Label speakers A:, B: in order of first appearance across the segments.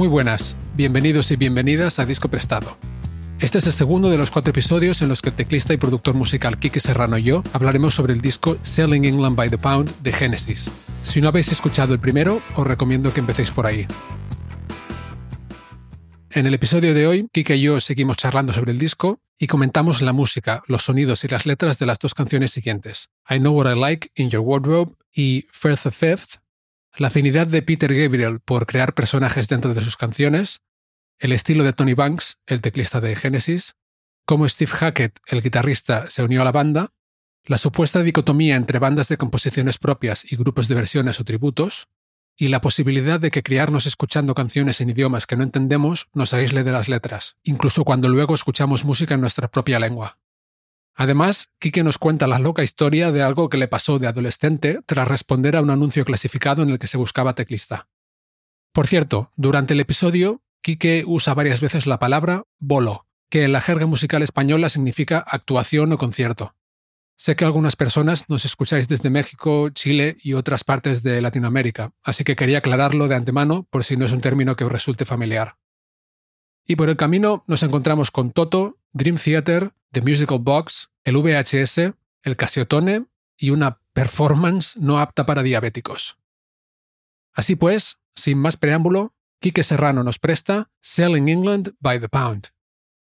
A: Muy buenas, bienvenidos y bienvenidas a Disco Prestado. Este es el segundo de los cuatro episodios en los que el teclista y productor musical Kike Serrano y yo hablaremos sobre el disco Selling England by the Pound de Genesis. Si no habéis escuchado el primero, os recomiendo que empecéis por ahí. En el episodio de hoy, Kike y yo seguimos charlando sobre el disco y comentamos la música, los sonidos y las letras de las dos canciones siguientes, I Know What I Like in Your Wardrobe y First of Fifth, la afinidad de Peter Gabriel por crear personajes dentro de sus canciones, el estilo de Tony Banks, el teclista de Genesis, cómo Steve Hackett, el guitarrista, se unió a la banda, la supuesta dicotomía entre bandas de composiciones propias y grupos de versiones o tributos, y la posibilidad de que criarnos escuchando canciones en idiomas que no entendemos nos aísle de las letras, incluso cuando luego escuchamos música en nuestra propia lengua. Además, Kike nos cuenta la loca historia de algo que le pasó de adolescente tras responder a un anuncio clasificado en el que se buscaba teclista. Por cierto, durante el episodio, Kike usa varias veces la palabra bolo, que en la jerga musical española significa actuación o concierto. Sé que algunas personas nos escucháis desde México, Chile y otras partes de Latinoamérica, así que quería aclararlo de antemano por si no es un término que os resulte familiar. Y por el camino nos encontramos con Toto, Dream Theater, The Musical Box, el VHS, el Casiotone y una performance no apta para diabéticos. Así pues, sin más preámbulo, Quique Serrano nos presta Selling England by the Pound.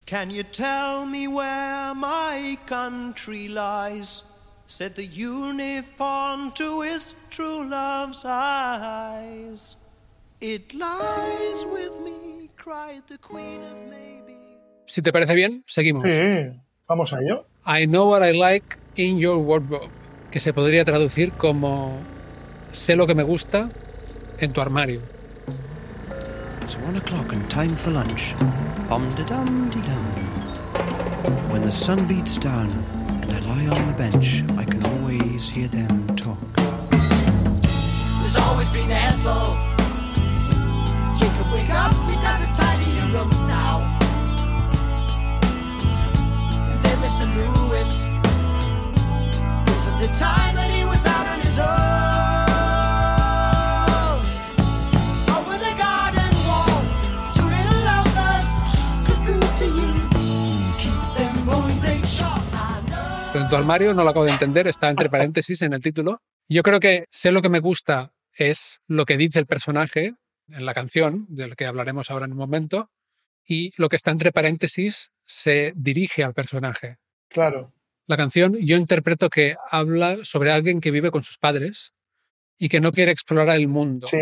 B: Can you tell me where my country lies? Said the uniform to his true love's eyes. It lies with me, cried the queen of maybe.
A: Si te parece bien, seguimos.
C: Sí, vamos a ello.
A: I know what I like in your wardrobe, que se podría traducir como sé lo que me gusta en tu armario.
B: It's one o'clock and time for lunch. Bum de dum de dum. When the sun beats down and I lie on the bench, I can always hear them talk. There's always been Ethel. Wake up, got to tidy your room now. And then Mr. Lewis. Wasn't the time that he was out on his own.
A: Tu armario no lo acabo de entender, está entre paréntesis en el título. Yo creo que sé lo que me gusta es lo que dice el personaje en la canción, del que hablaremos ahora en un momento, y lo que está entre paréntesis se dirige al personaje.
C: Claro.
A: La canción yo interpreto que habla sobre alguien que vive con sus padres y que no quiere explorar el mundo.
C: Sí.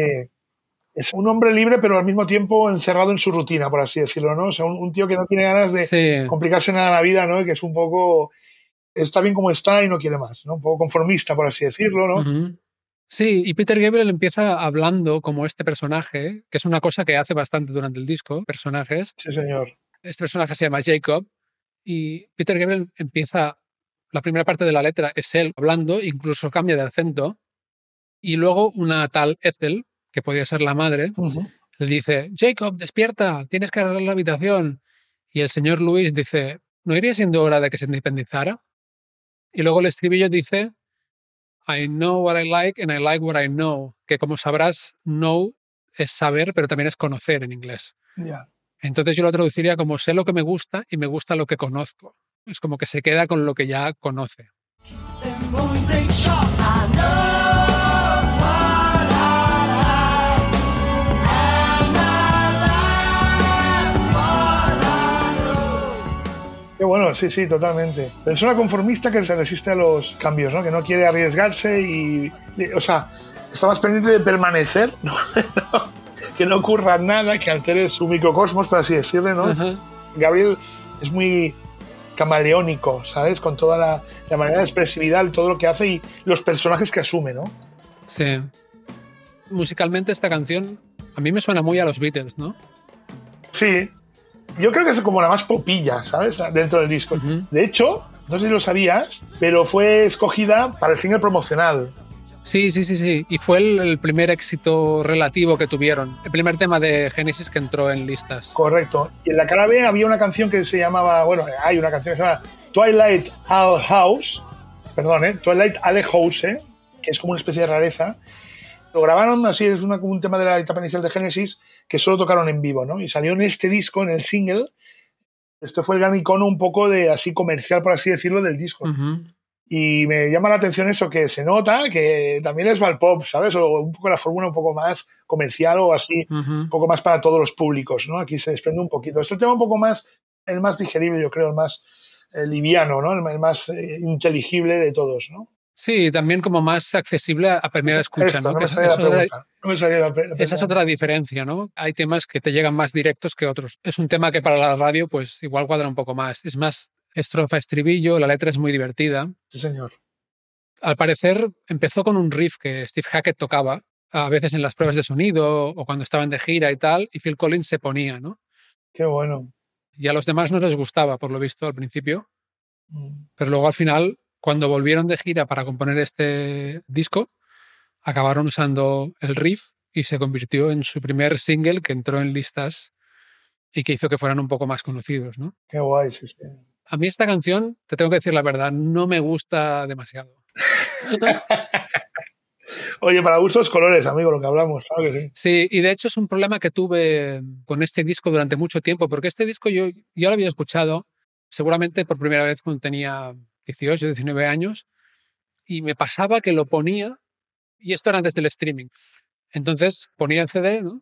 C: Es un hombre libre, pero al mismo tiempo encerrado en su rutina, por así decirlo, ¿no? O sea, un, un tío que no tiene ganas de
A: Sí.
C: complicarse nada la vida, ¿no? Que es un poco. Está bien como está y no quiere más, ¿no? Un poco conformista, por así decirlo, ¿no?
A: Ujú. Sí, y Peter Gabriel empieza hablando como este personaje, que es una cosa que hace bastante durante el disco, personajes.
C: Sí, señor.
A: Este personaje se llama Jacob y Peter Gabriel empieza, la primera parte de la letra es él hablando, incluso cambia de acento, y luego una tal Ethel, que podía ser la madre, le dice, Jacob, despierta, tienes que arreglar la habitación. Y el señor Luis dice, ¿no iría siendo hora de que se independizara? Y luego el estribillo dice, I know what I like and I like what I know, que como sabrás, know es saber, pero también es conocer en inglés. Entonces yo lo traduciría como sé lo que me gusta y me gusta lo que conozco. Es como que se queda con lo que ya conoce.
C: Qué bueno, sí, sí, totalmente. Persona conformista que se resiste a los cambios, ¿no? Que no quiere arriesgarse y. y- O sea, está más pendiente de permanecer, ¿no? que no ocurra nada que altere su microcosmos, por así decirlo, ¿no? Gabriel es muy camaleónico, ¿sabes? Con toda la, la manera de expresividad, todo lo que hace y los personajes que asume, ¿no?
A: Sí. Musicalmente esta canción a mí me suena muy a los Beatles, ¿no?
C: Sí. Yo creo que es como la más popilla, ¿sabes? Dentro del disco.
A: Ujú.
C: De hecho, no sé si lo sabías, pero fue escogida para el single promocional.
A: Sí, sí, sí, sí. Y fue el, el primer éxito relativo que tuvieron. El primer tema de Genesis que entró en listas.
C: Correcto. Y en la cara B había una canción que se llamaba, bueno, hay una canción que se llama Twilight Owl House, perdón, ¿eh? Twilight Ale House, ¿eh? que es como una especie de rareza. Lo grabaron así, es una- un tema de la etapa inicial de Genesis que solo tocaron en vivo, ¿no? Y salió en este disco, en el single. Esto fue el gran icono un poco de así comercial, por así decirlo, del disco.
A: Ujú.
C: Y me llama la atención eso, que se nota que también es Valpop, ¿sabes? O un poco la fórmula un poco más comercial o así, un poco más para todos los públicos, ¿no? Aquí se desprende un poquito. Es el tema un poco más, el más digerible, yo creo, el más eh, liviano, ¿no? El, el más eh, inteligible de todos, ¿no?
A: Sí, también como más accesible a primera escucha,
C: Esto,
A: ¿no?
C: no
A: Que
C: me
A: es-
C: salía la
A: eso era-
C: pregunta. No me salía la pre- la
A: esa es otra diferencia, ¿no? Hay temas que te llegan más directos que otros. Es un tema que para la radio, pues igual cuadra un poco más. Es más estrofa, estribillo, la letra es muy divertida.
C: Sí, señor.
A: Al parecer empezó con un riff que Steve Hackett tocaba, a veces en las pruebas de sonido o cuando estaban de gira y tal, y Phil Collins se ponía, ¿no?
C: Qué bueno.
A: Y a los demás no les gustaba, por lo visto, al principio,
C: Mm.
A: pero luego al final, cuando volvieron de gira para componer este disco, acabaron usando el riff y se convirtió en su primer single que entró en listas y que hizo que fueran un poco más conocidos, ¿no?
C: Qué guay, sí, sí.
A: A mí esta canción, te tengo que decir la verdad, no me gusta demasiado.
C: Oye, para gustos colores, amigo, lo que hablamos, claro que sí.
A: Sí, y de hecho es un problema que tuve con este disco durante mucho tiempo, porque este disco yo ya lo había escuchado seguramente por primera vez cuando tenía 18, 19 años, y me pasaba que lo ponía, y esto era antes del streaming. Entonces ponía el CD, ¿no?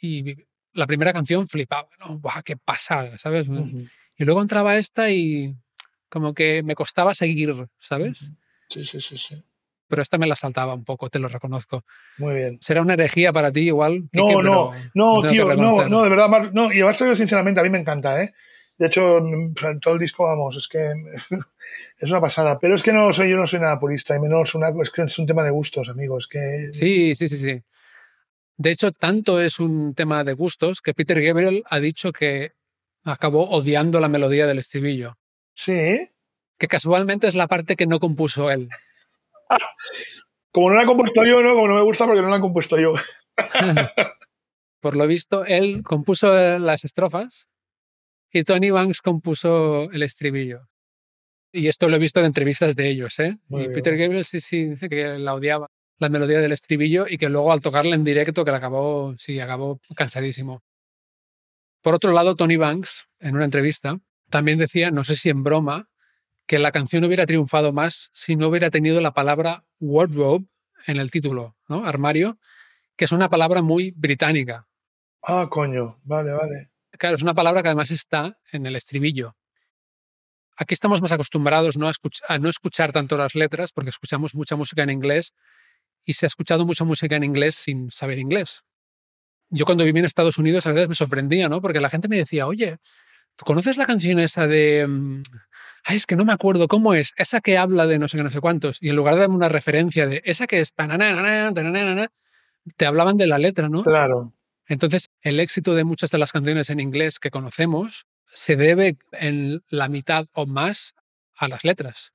A: Y la primera canción flipaba, ¿no? ¡Buah, qué pasada! ¿Sabes? Y luego entraba esta y como que me costaba seguir, ¿sabes?
C: Sí, sí, sí, sí.
A: Pero esta me la saltaba un poco, te lo reconozco.
C: Muy bien.
A: Será una herejía para ti igual.
C: No,
A: Quique,
C: no, no, tío, no, no, de verdad, Mar- no, y además te digo sinceramente, a mí me encanta, ¿eh? De hecho, en todo el disco, vamos, es que es una pasada. Pero es que no soy, yo no soy nada purista, y menos una, es que es un tema de gustos, amigos. Que
A: Sí, sí, sí, sí. De hecho, tanto es un tema de gustos que Peter Gabriel ha dicho que acabó odiando la melodía del estribillo,
C: sí,
A: que casualmente es la parte que no compuso él.
C: como no la he compuesto yo, ¿no? Como no me gusta porque no la he compuesto yo.
A: Por lo visto, él compuso las estrofas y Tony Banks compuso el estribillo. Y esto lo he visto en entrevistas de ellos, ¿eh?
C: Muy
A: y
C: bien.
A: Peter Gabriel sí, sí, dice que la odiaba, la melodía del estribillo, y que luego al tocarla en directo, que la acabó, sí, acabó cansadísimo. Por otro lado, Tony Banks, en una entrevista, también decía, no sé si en broma, que la canción hubiera triunfado más si no hubiera tenido la palabra wardrobe en el título, ¿no? Armario, que es una palabra muy británica.
C: Ah, coño, vale, vale.
A: Claro, es una palabra que además está en el estribillo. Aquí estamos más acostumbrados ¿no? A, a no escuchar tanto las letras porque escuchamos mucha música en inglés y se ha escuchado mucha música en inglés sin saber inglés. Yo cuando viví en Estados Unidos a veces me sorprendía, ¿no? Porque la gente me decía, oye, ¿tú conoces la canción esa de... mm, Ay, es que no me acuerdo cómo es, esa que habla de no sé qué, no sé cuántos. Y en lugar de darme una referencia de esa que es... Te hablaban de la letra, ¿no?
C: Claro.
A: Entonces, el éxito de muchas de las canciones en inglés que conocemos se debe en la mitad o más a las letras.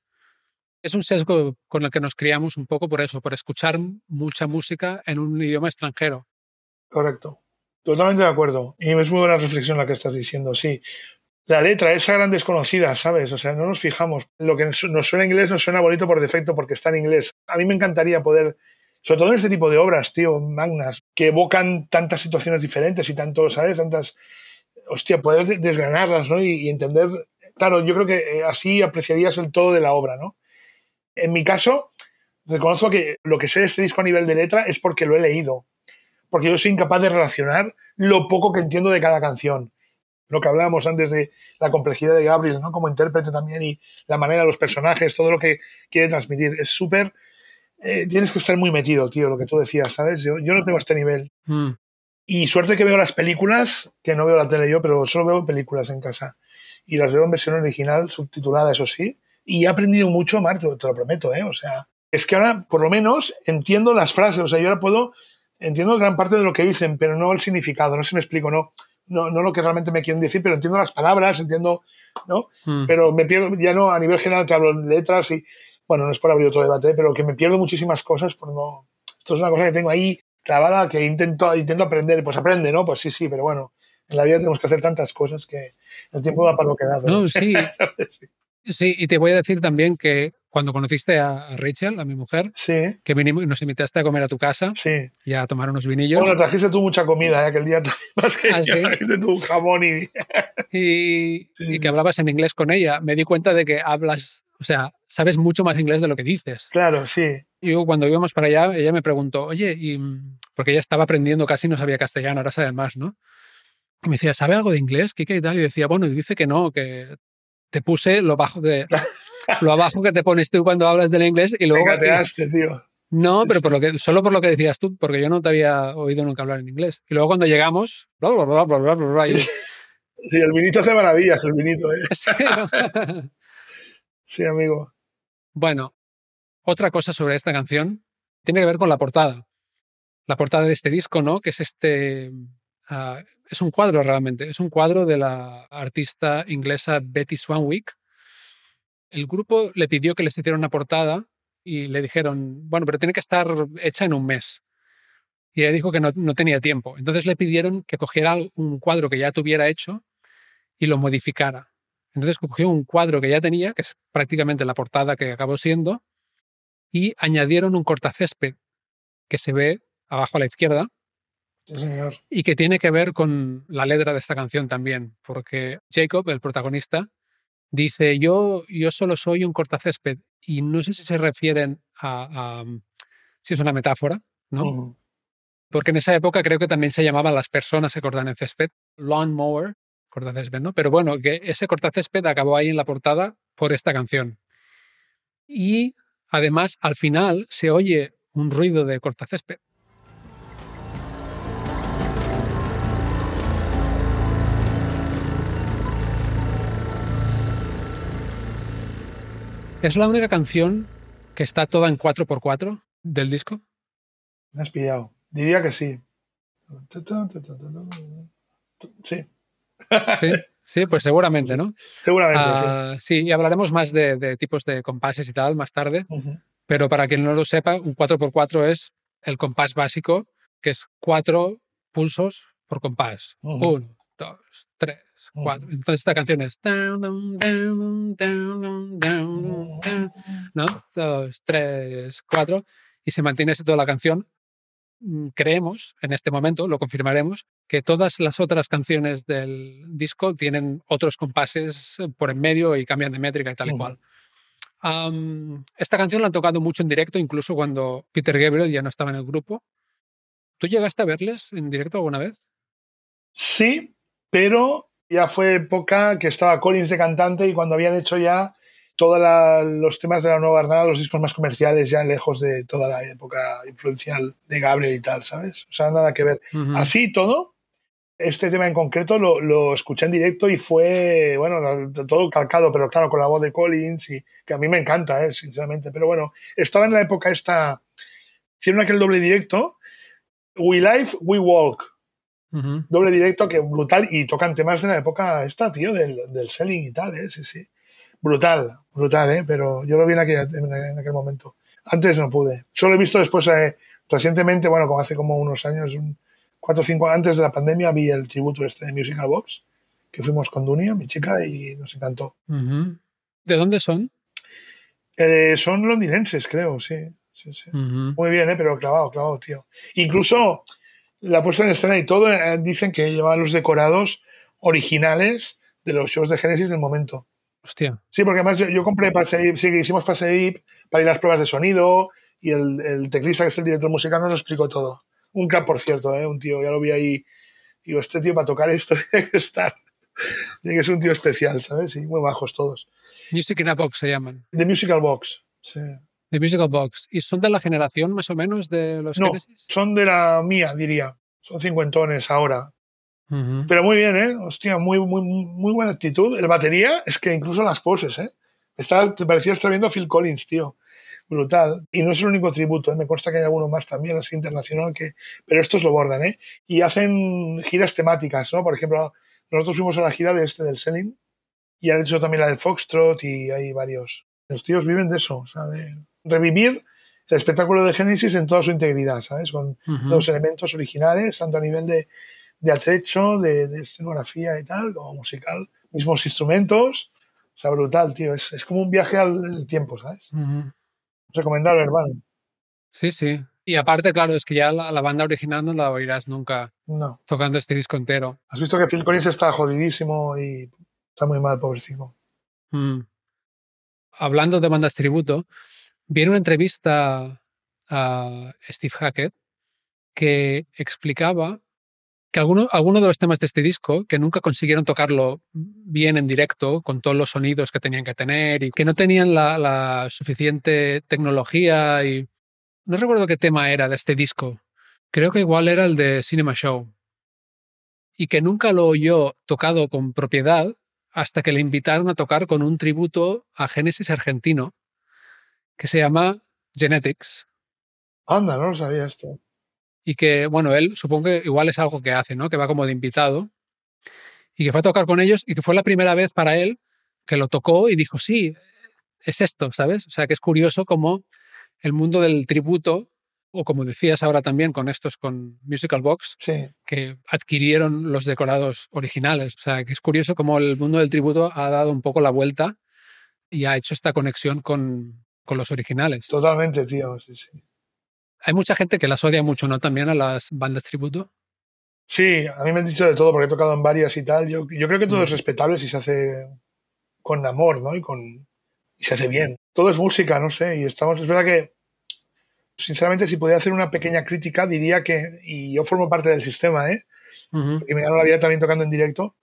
A: Es un sesgo con el que nos criamos un poco por eso, por escuchar mucha música en un idioma extranjero.
C: Correcto. Totalmente de acuerdo. Y es muy buena reflexión la que estás diciendo, sí. La letra, esa gran desconocida, ¿sabes? O sea, no nos fijamos. Lo que nos suena en inglés nos suena bonito por defecto porque está en inglés. A mí me encantaría poder, sobre todo en este tipo de obras, tío, magnas, que evocan tantas situaciones diferentes y tanto, ¿sabes? Tantas. Hostia, poder de- desgranarlas, ¿no? Y, y entender. Claro, yo creo que eh, así apreciarías el todo de la obra, ¿no? En mi caso, reconozco que lo que sé de este disco a nivel de letra es porque lo he leído porque yo soy incapaz de relacionar lo poco que entiendo de cada canción. Lo que hablábamos antes de la complejidad de Gabriel, ¿no? Como intérprete también y la manera de los personajes, todo lo que quiere transmitir. Es súper... eh, tienes que estar muy metido, tío, lo que tú decías, ¿sabes? Yo, yo no tengo este nivel.
A: Mm,
C: Y suerte que veo las películas, que no veo la tele yo, pero solo veo películas en casa. y las veo en versión original, subtitulada, eso sí. Y he aprendido mucho, Marco, te lo prometo, ¿eh? O sea, es que ahora, por lo menos, entiendo las frases. O sea, yo ahora puedo, entiendo gran parte de lo que dicen, pero no el significado, no sé si me explico, no. No, no lo que realmente me quieren decir, pero entiendo las palabras, entiendo, ¿no?
A: Mm.
C: Pero me pierdo, ya no, a nivel general te hablo en letras y, bueno, no es por abrir otro debate, pero que me pierdo muchísimas cosas por no. Esto es una cosa que tengo ahí clavada que intento, intento aprender, pues aprende, ¿no? Pues sí, sí, pero bueno, en la vida tenemos que hacer tantas cosas que el tiempo da para lo que da. ¿no?
A: No, sí,
C: sí.
A: sí, y te voy a decir también que cuando conociste a Rachel, a mi mujer,
C: Sí,
A: que vinimos, nos invitaste a comer a tu casa
C: sí.
A: y a tomar unos vinillos.
C: Bueno, trajiste tú mucha comida ¿eh? aquel día más que
A: ¿Ah, sí?
C: trajiste tú jamón y...
A: y, y que hablabas en inglés con ella, me di cuenta de que hablas, o sea, sabes mucho más inglés de lo que dices.
C: Claro, sí.
A: Y yo, cuando íbamos para allá, ella me preguntó, oye, y, porque ella estaba aprendiendo casi, no sabía castellano, ahora sabe más, ¿no? Y me decía, ¿sabe algo de inglés, Kike y tal? Y yo decía, bueno, y dice que no, que te puse lo bajo que lo abajo que te pones tú cuando hablas del inglés y
C: Te
A: luego
C: cateaste, tío.
A: no, pero por lo que solo por lo que decías tú, porque yo no te había oído nunca hablar en inglés. Y luego cuando llegamos, bla, bla, bla, bla, bla, bla, y-
C: Sí, el vinito hace maravillas, el vinito, ¿eh?
A: Sí, ¿no?
C: Sí, amigo.
A: Bueno, otra cosa sobre esta canción tiene que ver con la portada. La portada de este disco, ¿no? Que es este. ah, es un cuadro realmente. Es un cuadro de la artista inglesa Betty Swanwick. El grupo le pidió que les hiciera una portada y le dijeron, bueno, pero tiene que estar hecha en un mes. Y ella dijo que no, no tenía tiempo. Entonces le pidieron que cogiera un cuadro que ya tuviera hecho y lo modificara. Entonces cogió un cuadro que ya tenía, que es prácticamente la portada que acabó siendo, y añadieron un cortacésped que se ve abajo a la izquierda
C: señor.
A: y que tiene que ver con la letra de esta canción también, porque Jacob, el protagonista, dice, yo, yo solo soy un cortacésped y no sé si se refieren a, a- si es una metáfora, ¿no?
C: Ujú.
A: Porque en esa época creo que también se llamaban las personas que cortan el césped, lawn mower, cortacésped, ¿no? Pero bueno, que ese cortacésped acabó ahí en la portada por esta canción. Y además, al final se oye un ruido de cortacésped. Es la única canción que está toda en 4x4 del disco.
C: Me has pillado. Diría que sí. Sí,
A: Sí, sí pues seguramente, ¿no?
C: seguramente
A: Ah, sí, y hablaremos más de, de tipos de compases y tal más tarde, pero para quien no lo sepa, un 4x4 es el compás básico, que es cuatro pulsos por compás. Uno, dos, tres, cuatro. Entonces esta canción es... ¿no? Dos, tres, cuatro. Y se mantiene así toda la canción. Mm, Creemos, en este momento, lo confirmaremos, que todas las otras canciones del disco tienen otros compases por en medio y cambian de métrica y tal y cual. Esta canción la han tocado mucho en directo, incluso cuando Peter Gabriel ya no estaba en el grupo. ¿Tú llegaste a verles en directo alguna vez?
C: Sí, pero ya fue época que estaba Collins de cantante y cuando habían hecho ya todos los temas de la nueva Arnada, los discos más comerciales, ya lejos de toda la época influencial de Gabriel y tal, ¿sabes? O sea, nada que ver. Así todo, este tema en concreto lo, lo escuché en directo y fue, bueno, todo calcado, pero claro, con la voz de Collins y que a mí me encanta, ¿eh? sinceramente. Pero bueno, estaba en la época esta, hicieron aquel doble directo, We Live, We Walk, doble directo que brutal y tocan temas de la época esta, tío, del, del selling y tal, ¿eh? Sí, sí. Brutal, brutal, ¿eh? Pero yo lo vi en aquel, en aquel momento. Antes no pude. Solo he visto después, eh, recientemente, bueno, como hace como unos años, un, cuatro o cinco antes de la pandemia, vi el tributo este de Musical Box, que fuimos con Dunia, mi chica, y nos encantó.
A: ¿De dónde son?
C: Eh, son londinenses, creo, sí. sí, sí. Muy bien, ¿eh? pero clavado, clavado, tío. Incluso la puesta en escena y todo, eh, dicen que llevan los decorados originales de los shows de Genesis del momento.
A: Hostia.
C: Sí, porque además yo, yo compré Paseip, sí, que hicimos Paseip para ir a las pruebas de sonido y el, el teclista, que es el director musical, nos lo explicó todo. Un cap, por cierto, ¿eh? un tío, ya lo vi ahí. Digo, este tío para tocar esto tiene que estar. Tiene que ser un tío especial, ¿sabes? Sí, muy bajos todos.
A: Music in a Box se llaman.
C: The Musical Box. Sí.
A: The Musical Box. ¿Y son de la generación más o menos de los
C: No,
A: Genesis?
C: son de la mía, diría. Son cincuentones ahora. Pero muy bien, ¿eh? Hostia, muy, muy, muy buena actitud. El batería es que incluso las poses, ¿eh? Está, te parecía estar viendo a Phil Collins, tío. Brutal. Y no es el único tributo, ¿eh? me consta que hay alguno más también, así internacional, que... pero estos lo bordan, ¿eh? Y hacen giras temáticas, ¿no? Por ejemplo, nosotros fuimos a la gira de este del Selling y han hecho también la del Foxtrot y hay varios. Los tíos viven de eso, de revivir el espectáculo de Genesis en toda su integridad, ¿sabes? Con los elementos originales, tanto a nivel de, de atrecho, de, de escenografía y tal, como musical, mismos instrumentos. O sea, brutal, tío. Es, es como un viaje al tiempo, ¿sabes?
A: Ujú.
C: Recomendable, hermano.
A: Sí, sí. Y aparte, claro, es que ya la, la banda original no la oirás nunca
C: No.
A: tocando este disco entero.
C: Has visto que Phil Collins está jodidísimo y está muy mal, pobrecito.
A: Mm. Hablando de bandas tributo, vi en una entrevista a Steve Hackett que explicaba que algunos alguno de los temas de este disco, que nunca consiguieron tocarlo bien en directo, con todos los sonidos que tenían que tener, y que no tenían la, suficiente tecnología, y no recuerdo qué tema era de este disco, creo que igual era el de Cinema Show, y que nunca lo oyó tocado con propiedad hasta que le invitaron a tocar con un tributo a Genesis argentino, que se llama Genetics.
C: Anda, no lo sabía esto.
A: Y que, bueno, él supongo que igual es algo que hace, ¿no? Que va como de invitado y que fue a tocar con ellos y que fue la primera vez para él que lo tocó y dijo, sí, es esto, ¿sabes? O sea, que es curioso como el mundo del tributo, o como decías ahora también con estos, con Musical Box,
C: Sí,
A: que adquirieron los decorados originales. O sea, que es curioso como el mundo del tributo ha dado un poco la vuelta y ha hecho esta conexión con, con los originales.
C: totalmente, tío. Sí, sí.
A: Hay mucha gente que las odia mucho, ¿no? También a las bandas tributo.
C: Sí, a mí me han dicho de todo porque he tocado en varias y tal. Yo, yo creo que todo
A: Mm.
C: es respetable si se hace con amor, ¿no? Y, con, y se hace bien. Todo es música, no sé. Y estamos, es verdad que, sinceramente, si pudiera hacer una pequeña crítica, diría que, y yo formo parte del sistema, ¿eh? Y me gano la vida también tocando en directo.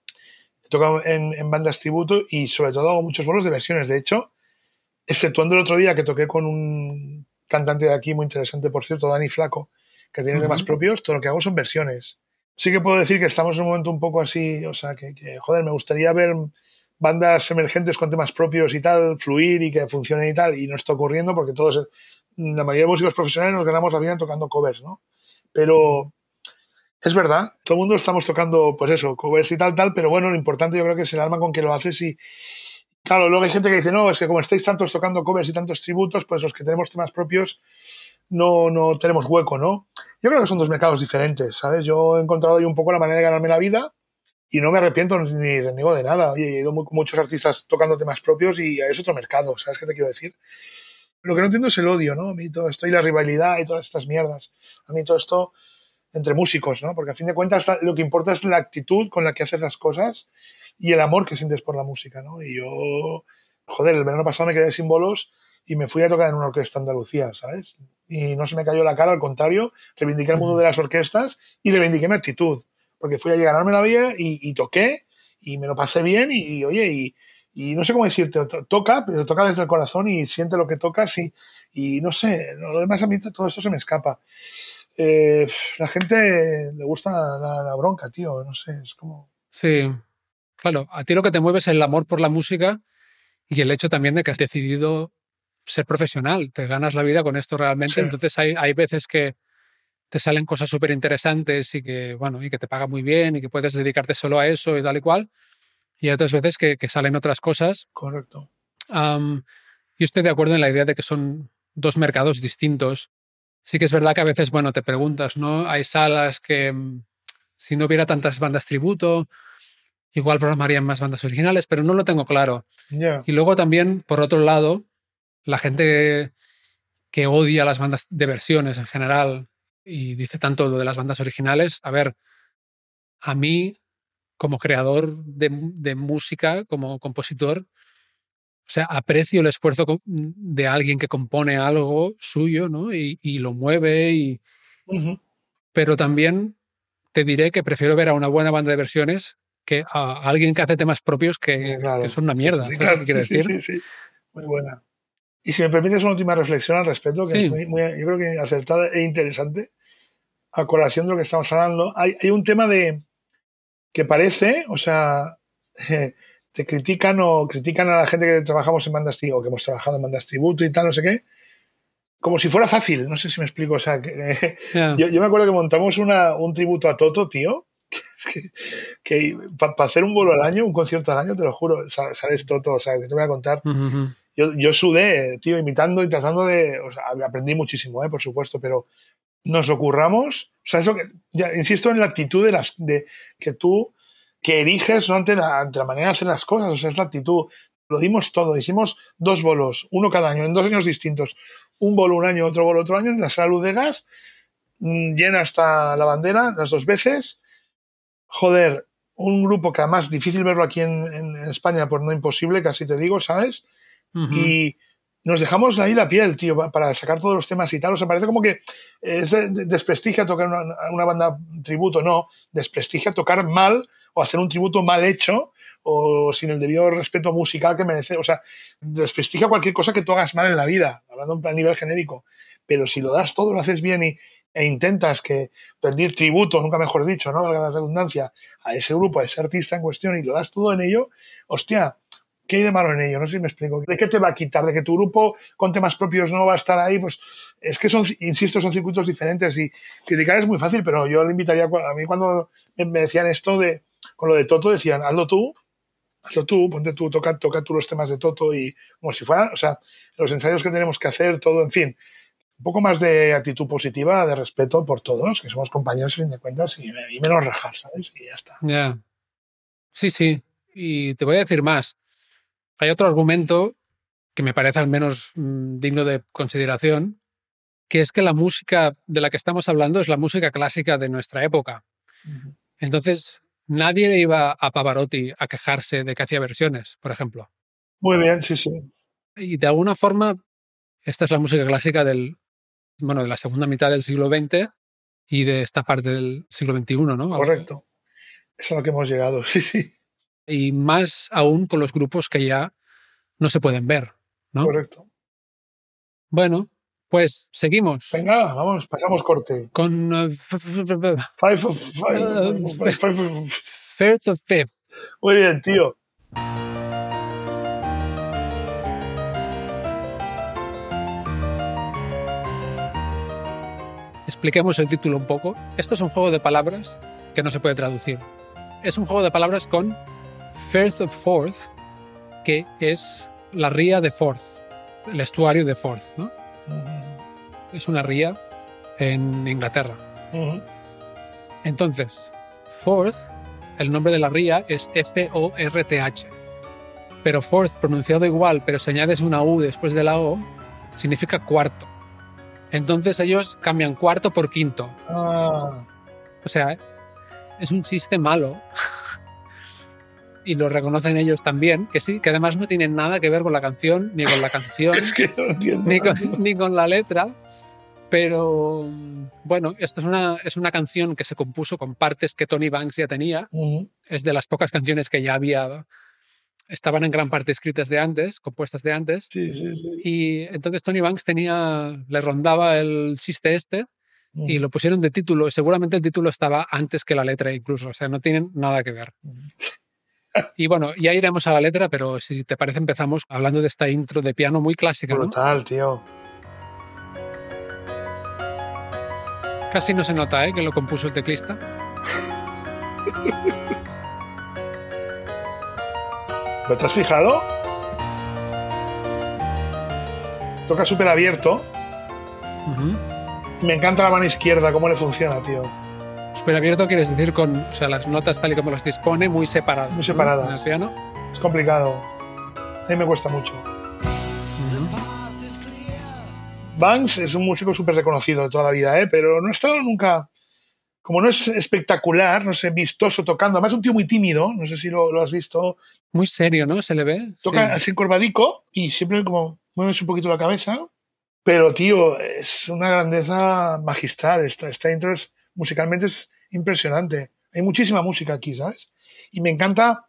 C: He tocado en, en bandas tributo y sobre todo hago muchos bolos de versiones. De hecho, exceptuando el otro día que toqué con un cantante de aquí muy interesante, por cierto, Dani Flaco, que tiene temas propios, todo lo que hago son versiones. Sí que puedo decir que estamos en un momento un poco así, o sea, que, que, joder, me gustaría ver bandas emergentes con temas propios y tal, fluir y que funcionen y tal, y no está ocurriendo porque todos, la mayoría de músicos profesionales nos ganamos la vida tocando covers, ¿no? Pero es verdad, todo el mundo estamos tocando, pues eso, covers y tal, tal, pero bueno, lo importante yo creo que es el alma con que lo haces y, claro, luego hay gente que dice, no, es que como estáis tantos tocando covers y tantos tributos, pues los que tenemos temas propios no, no tenemos hueco, ¿no? Yo creo que son dos mercados diferentes, ¿sabes? Yo he encontrado ahí un poco la manera de ganarme la vida y no me arrepiento ni reniego de nada. Oye, he ido muy- muchos artistas tocando temas propios y es otro mercado, ¿sabes qué te quiero decir? Lo que no entiendo es el odio, ¿no? A mí todo esto y la rivalidad y todas estas mierdas. A mí todo esto entre músicos, ¿no? Porque a fin de cuentas lo que importa es la actitud con la que haces las cosas y el amor que sientes por la música, ¿no? Y yo, joder, el verano pasado me quedé sin bolos y me fui a tocar en una orquesta Andalucía, ¿sabes? Y no se me cayó la cara, al contrario, reivindiqué el mundo de las orquestas y reivindiqué mi actitud, porque fui a ganarme la vida y, y toqué y me lo pasé bien y, oye, y, no sé cómo decirte, to- toca, pero toca desde el corazón y siente lo que tocas y, y no sé, lo demás a mí todo esto se me escapa. Eh, la gente le gusta la, la bronca, tío, no sé, es como...
A: Sí, claro. A ti lo que te mueve es el amor por la música y el hecho también de que has decidido ser profesional. Te ganas la vida con esto realmente.
C: Sí.
A: Entonces hay, hay veces que te salen cosas súper interesantes y que, bueno, y que te pagan muy bien y que puedes dedicarte solo a eso y tal y cual. Y otras veces que, que salen otras cosas.
C: Correcto.
A: Am, yo estoy de acuerdo en la idea de que son dos mercados distintos. Sí que es verdad que a veces, bueno, te preguntas, ¿no? Hay salas que mm, si no hubiera tantas bandas tributo, igual programarían más bandas originales, pero no lo tengo claro. Y luego también, por otro lado, la gente que odia las bandas de versiones en general y dice tanto lo de las bandas originales, a ver, a mí como creador de, de música, como compositor, o sea, aprecio el esfuerzo de alguien que compone algo suyo, ¿no? Y, y lo mueve, y, pero también te diré que prefiero ver a una buena banda de versiones que a alguien que hace temas propios que,
C: Claro.
A: que son una mierda.
C: sí, sí,
A: ¿Sabes
C: claro.
A: lo que quiero decir?
C: Sí, sí, sí. Muy buena. Y si me permites una última reflexión al respecto, que
A: Sí.
C: es muy, muy- yo creo que acertada e interesante, a colación de lo que estamos hablando, hay, hay un tema de, que parece, o sea, te critican o critican a la gente que trabajamos en bandas o que hemos trabajado en bandas tributo y tal, no sé qué, como si fuera fácil, no sé si me explico, o sea, que, yo, me acuerdo que montamos una, un tributo a Toto, tío, que, para hacer un vuelo al año, un concierto al año, te lo juro, sabes Toto, o sea, que te voy a contar. yo, yo, sudé, tío, imitando y tratando de, o sea, aprendí muchísimo, eh, por supuesto, pero nos ocurramos, o sea, eso que, ya, insisto en la actitud de, las, de que tú, que eriges ante la, ante la manera de hacer las cosas, o sea, es la actitud. Lo dimos todo, hicimos dos bolos, uno cada año, en dos años distintos. Un bolo un año, otro bolo otro año, en la sala de gas, mm, llena hasta la bandera las dos veces. Joder, un grupo que además difícil verlo aquí en, España, por no imposible, casi te digo, ¿sabes? Y nos dejamos ahí la piel, tío, para sacar todos los temas y tal. O sea, parece como que es de, desprestigia tocar una, una, banda tributo. No, desprestigia tocar mal o hacer un tributo mal hecho o sin el debido respeto musical que merece. O sea, desprestigia cualquier cosa que tú hagas mal en la vida, hablando a nivel genérico. Pero si lo das todo, lo haces bien y, e intentas que rendir tributo, nunca mejor dicho, ¿no? La redundancia, a ese grupo, a ese artista en cuestión y lo das todo en ello, hostia, ¿Qué hay de malo en ello? No sé si me explico. ¿De qué te va a quitar? ¿De que tu grupo con temas propios no va a estar ahí? Pues es que son, insisto, son circuitos diferentes y criticar es muy fácil, pero yo le invitaría, a mí cuando me decían esto de, con lo de Toto, decían, hazlo tú, hazlo tú, ponte tú, toca, toca tú los temas de Toto y como si fueran, o sea, los ensayos que tenemos que hacer, todo, en fin, un poco más de actitud positiva, de respeto por todos, que somos compañeros, fin de cuentas, y, menos rajar, ¿sabes? Y ya está.
A: Ya. Sí, sí. Y te voy a decir más hay otro argumento que me parece al menos mm, digno de consideración, que es que la música de la que estamos hablando es la música clásica de nuestra época. Entonces, nadie iba a Pavarotti a quejarse de que hacía versiones, por ejemplo.
C: Muy bien, sí, sí.
A: Y de alguna forma, esta es la música clásica del, bueno, de la segunda mitad del siglo XX y de esta parte del siglo XXI, ¿no?
C: Correcto. Es a lo que hemos llegado, sí, sí
A: y más aún con los grupos que ya no se pueden ver. ¿no?
C: Correcto.
A: Bueno, pues seguimos.
C: Venga, vamos, pasamos corte.
A: Con uh,
C: five of, five,
A: First of Fifth.
C: Muy bien, tío.
A: Expliquemos el título un poco. Esto es un juego de palabras que no se puede traducir. Es un juego de palabras con Firth of Forth, que es la ría de Forth, el estuario de Forth. ¿no? Es una ría en Inglaterra. Entonces, Forth, el nombre de la ría es F-O-R-T-H. Pero Forth, pronunciado igual, pero si añades una U después de la O, significa cuarto. Entonces ellos cambian cuarto por quinto.
C: Ah.
A: O sea, es un chiste malo y lo reconocen ellos también, que sí, que además no tienen nada que ver con la canción, ni con la canción, ni, con, la letra. Pero bueno, esta es una, es una canción que se compuso con partes que Tony Banks ya tenía. Es de las pocas canciones que ya había, estaban en gran parte escritas de antes, compuestas de antes. y entonces Tony Banks tenía, le rondaba el chiste este y lo pusieron de título. Seguramente el título estaba antes que la letra incluso, o sea, no tienen nada que ver. Y bueno, ya iremos a la letra, pero si te parece empezamos hablando de esta intro de piano muy clásica.
C: Brutal, tío.
A: Casi no se nota, ¿eh? Que lo compuso el teclista.
C: ¿Lo te has fijado? Toca súper abierto. Me encanta la mano izquierda, cómo le funciona, tío.
A: Abierto quieres decir con o sea, las notas tal y como las dispone, muy separadas.
C: Muy separadas.
A: ¿no? el piano.
C: Es complicado. A mí me cuesta mucho. Banks es un músico súper reconocido de toda la vida, ¿eh? pero no ha estado nunca. Como no es espectacular, no sé, vistoso tocando. Además, es un tío muy tímido, no sé si lo, has visto.
A: Muy serio, ¿no? Se le ve.
C: Toca así encorvadico y siempre como mueves un poquito la cabeza. Pero, tío, es una grandeza magistral. Esta, esta intro es musicalmente es impresionante. Hay muchísima música aquí, ¿sabes? Y me encanta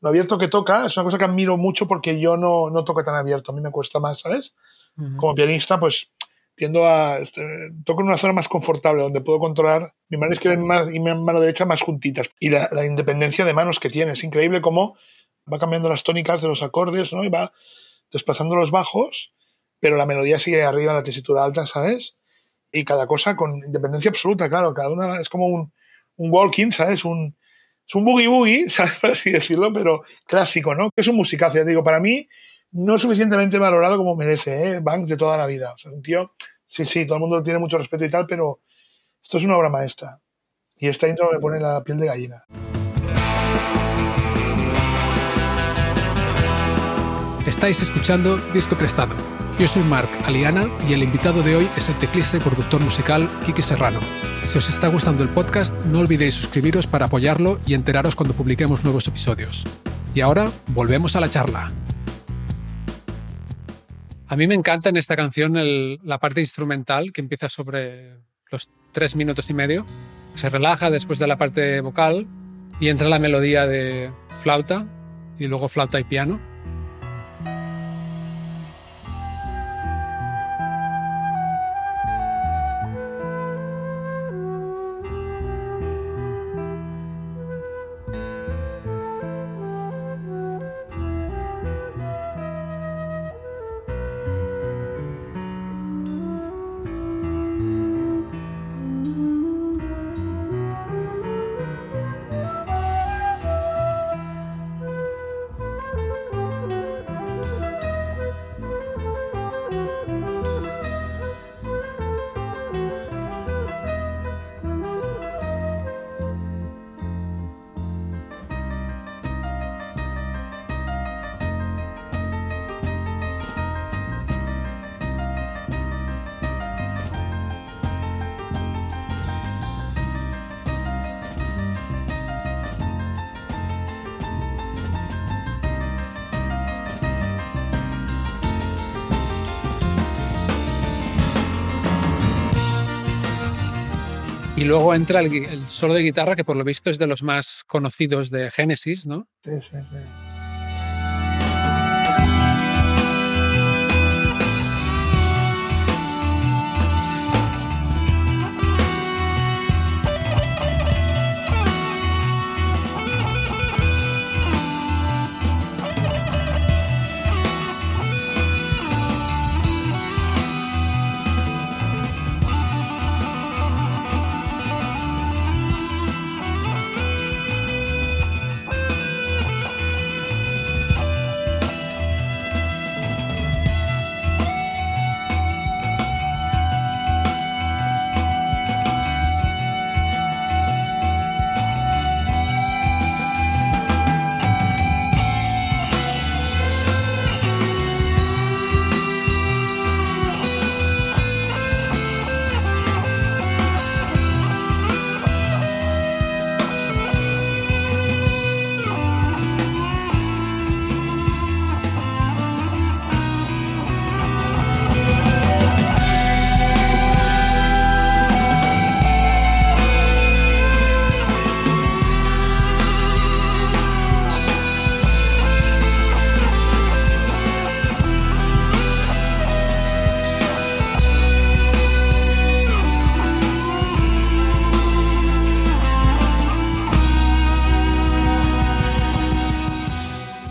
C: lo abierto que toca. Es una cosa que admiro mucho porque yo no, no toco tan abierto. A mí me cuesta más, ¿sabes? Como pianista, pues tiendo a. Este, toco en una zona más confortable donde puedo controlar mi mano izquierda y mi mano derecha más juntitas. Y la, la independencia de manos que tiene. Es increíble cómo va cambiando las tónicas de los acordes, ¿no? Y va desplazando los bajos, pero la melodía sigue arriba en la tesitura alta, ¿sabes? Y cada cosa con independencia absoluta, claro. Cada una es como un, un walking, ¿sabes? Un, es un boogie boogie, ¿sabes? Por así decirlo, pero clásico, ¿no? Es un musicazo, ya digo, para mí no suficientemente valorado como merece, ¿eh? Banks de toda la vida. O sea, un tío, sí, sí, todo el mundo tiene mucho respeto y tal, pero esto es una obra maestra. Y esta intro me pone la piel de gallina.
A: Estáis escuchando Disco Prestado. Yo soy Marc Aliana y el invitado de hoy es el teclista y productor musical Quique Serrano. Si os está gustando el podcast, no olvidéis suscribiros para apoyarlo y enteraros cuando publiquemos nuevos episodios. Y ahora, volvemos a la charla. A mí me encanta en esta canción la parte instrumental que empieza sobre los tres minutos y medio. Se relaja después de la parte vocal y entra la melodía de flauta y luego flauta y piano. Y luego entra el, el solo de guitarra, que por lo visto es de los más conocidos de Genesis, ¿no?
C: Sí, sí, sí.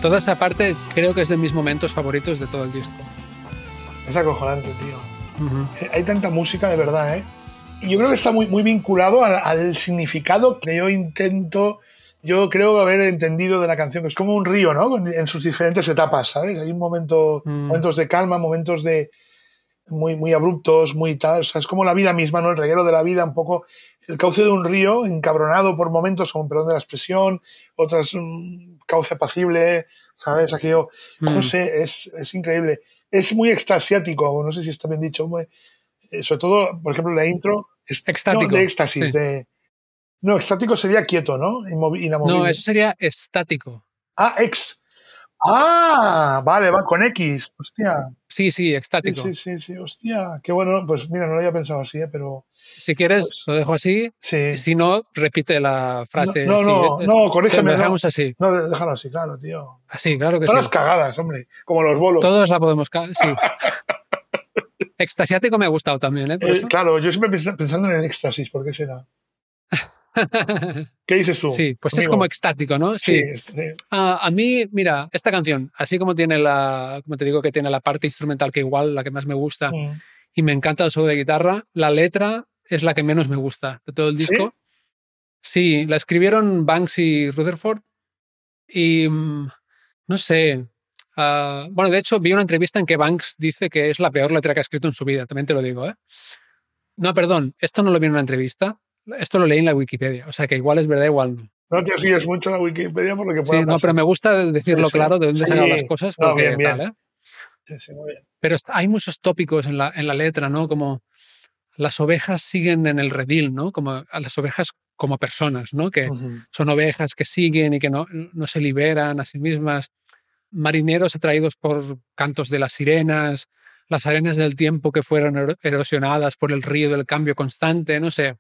A: Toda esa parte creo que es de mis momentos favoritos de todo el disco.
C: Es acojonante, tío. Eh, Hay tanta música de verdad, ¿eh? Y yo creo que está muy, muy vinculado al, al significado que yo intento, yo creo haber entendido de la canción, que es como un río, ¿no? En en sus diferentes etapas, ¿sabes? Hay un momento,
A: Mm.
C: momentos de calma, momentos de muy, muy abruptos, muy tal. O sea, es como la vida misma, ¿no? El reguero de la vida, un poco el cauce de un río, encabronado por momentos, con perdón de la expresión, otras un cauce apacible, ¿sabes? Aquello, no
A: Mm.
C: sé, es, es increíble. Es muy extasiático, no sé si está bien dicho. muy- eh, sobre todo, por ejemplo, la intro. Es,
A: Extático,
C: no, de éxtasis,
A: sí.
C: de. No, extático sería quieto, ¿no? Inamovible.
A: No, eso sería estático.
C: Ah, ex. Ah, vale, va con X. Hostia.
A: Sí, sí,
C: Sí,
A: extático.
C: sí, sí, sí, hostia. Qué bueno. Pues mira, no lo había pensado así, ¿eh? pero.
A: Si quieres,
C: Pues-
A: lo dejo así.
C: Sí.
A: Si no, repite la frase.
C: No, no, no, no, corrígeme,
A: Lo dejamos así.
C: No, déjalo así, claro, tío.
A: Así, claro que
C: Todas
A: sí.
C: las cagadas, hombre. Como los bolos.
A: Todos la podemos. ca- Sí. Extasiático me ha gustado también, ¿eh? Por
C: Eh,
A: eso.
C: claro, yo siempre pens- pensando en el éxtasis, ¿por qué será? ¿Qué dices tú?
A: sí, pues es como extático, ¿no?
C: Sí,
A: Sí.
C: sí.
A: Ah, a mí, mira, esta canción, así como tiene la, como te digo, que tiene la parte instrumental que igual la que más me gusta
C: Mm.
A: y me encanta el solo de guitarra, la letra es la que menos me gusta de todo el disco. Sí, la escribieron Banks y Rutherford y mm, no sé. ah, bueno, de hecho, vi una entrevista en que Banks dice que es la peor letra que ha escrito en su vida, también te lo digo, ¿eh? No, perdón, esto no lo vi en una entrevista, esto lo leí en la Wikipedia, o sea que igual es verdad, igual no.
C: No te fíes mucho en la Wikipedia por lo que pueda
A: Sí, no, pero me gusta decirlo
C: Sí, sí.
A: claro de dónde
C: Sí.
A: sacan las cosas,
C: No,
A: porque
C: bien, bien.
A: tal, ¿eh?
C: Sí, sí, muy bien.
A: Pero hay muchos tópicos en la, en la letra, ¿no? Como las ovejas siguen en el redil, ¿no? Como a las ovejas como personas, ¿no? Que son ovejas que siguen y que no, no se liberan a sí mismas. Marineros atraídos por cantos de las sirenas, las arenas del tiempo que fueron ero- erosionadas por el río del cambio constante, no sé.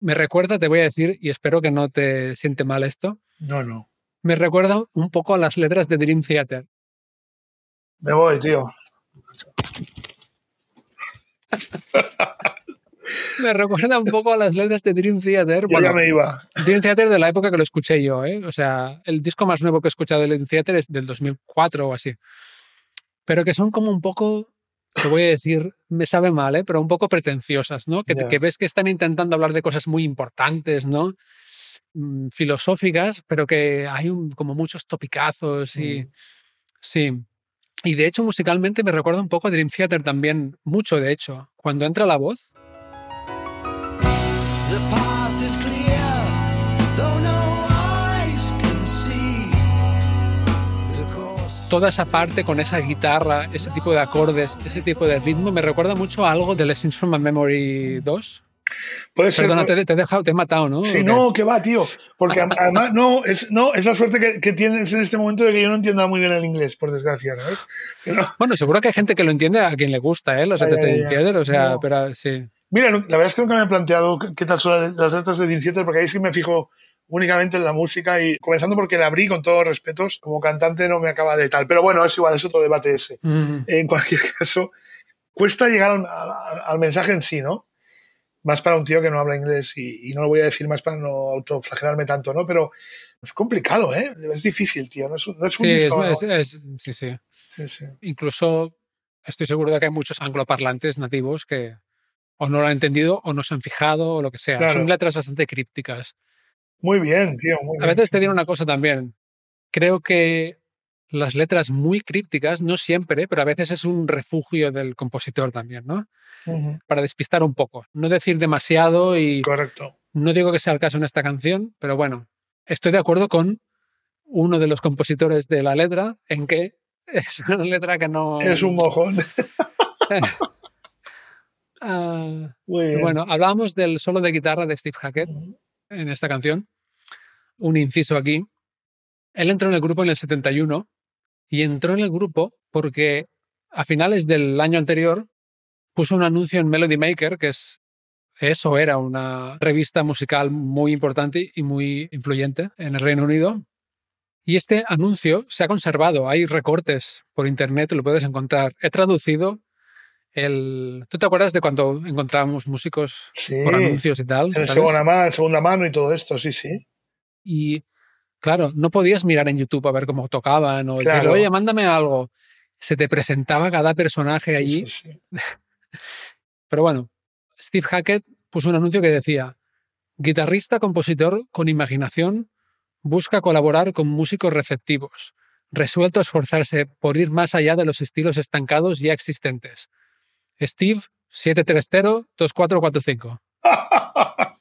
A: Me recuerda, te voy a decir, y espero que no te siente mal esto,
C: No, no.
A: me recuerda un poco a las letras de Dream Theater.
C: Me voy, tío.
A: Me recuerda un poco a las letras de Dream Theater.
C: Yo
A: Bueno,
C: ya me iba.
A: Dream Theater de la época que lo escuché yo, ¿eh? O sea, el disco más nuevo que he escuchado de Dream Theater es del 2004 o así. Pero que son como un poco, te voy a decir, me sabe mal, ¿eh? Pero un poco pretenciosas, ¿no? Que,
C: Ya.
A: que ves que están intentando hablar de cosas muy importantes, ¿no? Mm, filosóficas, pero que hay un- como muchos topicazos y...
C: Mm.
A: Sí. Y de hecho, musicalmente me recuerda un poco a Dream Theater también, mucho de hecho. Cuando entra la voz, toda esa parte con esa guitarra, ese tipo de acordes, ese tipo de ritmo, me recuerda mucho a algo de Lessons from a Memory 2.
C: Puede ser.
A: Te, te he dejado, te he matado, ¿no?
C: Sí,
A: ¿O
C: no, que va, tío. Porque además, no, es, no, es la suerte que, que tienes en este momento de que yo no entienda muy bien el inglés, por desgracia, ¿sabes? No-
A: Bueno, seguro que hay gente que lo entiende a quien le gusta, ¿eh? Los ATT
C: ya.
A: Theater, o sea,
C: No.
A: pero sí.
C: Mira, la verdad es que nunca me he planteado qué- tal son las letras de Dream Theater, porque ahí sí me fijo únicamente en la música y comenzando porque la abrí con todos los respetos, como cantante no me acaba de tal. Pero bueno, es igual, es otro debate ese.
A: Mm,
C: En cualquier caso, cuesta llegar al, al- al mensaje en sí, ¿no? Más para un tío que no habla inglés y, y no lo voy a decir más para no autoflagelarme tanto, ¿no? Pero es complicado, ¿eh? Es difícil, tío. No es, no es un
A: Sí, es-
C: disco, ¿no?
A: es- es- sí, sí.
C: Sí.
A: Incluso estoy seguro de que hay muchos angloparlantes nativos que o no lo han entendido o no se han fijado o lo que sea.
C: Claro.
A: Son letras bastante crípticas.
C: Muy bien, tío. Muy
A: A
C: bien.
A: veces te diré una cosa también. Creo que las letras muy crípticas, no siempre, pero a veces es un refugio del compositor también, ¿no? Para despistar un poco. No decir demasiado y
C: Correcto.
A: no digo que sea el caso en esta canción, pero bueno, estoy de acuerdo con uno de los compositores de la letra en que es una letra que no...
C: Es un mojón.
A: Ah, bueno, hablábamos del solo de guitarra de Steve Hackett en esta canción. Un inciso aquí. Él entró en el grupo en el 71 y entró en el grupo porque a finales del año anterior puso un anuncio en Melody Maker, que es eso era una revista musical muy importante y muy influyente en el Reino Unido. Y este anuncio se ha conservado. Hay recortes por internet, lo puedes encontrar. He traducido el. ¿Tú te acuerdas de cuando encontrábamos músicos
C: Sí.
A: por anuncios y tal?
C: En segunda, mano, segunda mano y todo esto, sí, sí.
A: Y claro, no podías mirar en YouTube a ver cómo tocaban o decir,
C: Claro.
A: oye, mándame algo. Se te presentaba cada personaje allí.
C: Sí, sí.
A: Pero bueno, Steve Hackett puso un anuncio que decía, guitarrista, compositor con imaginación, busca colaborar con músicos receptivos, resuelto a esforzarse por ir más allá de los estilos estancados ya existentes. Steve 730-2445.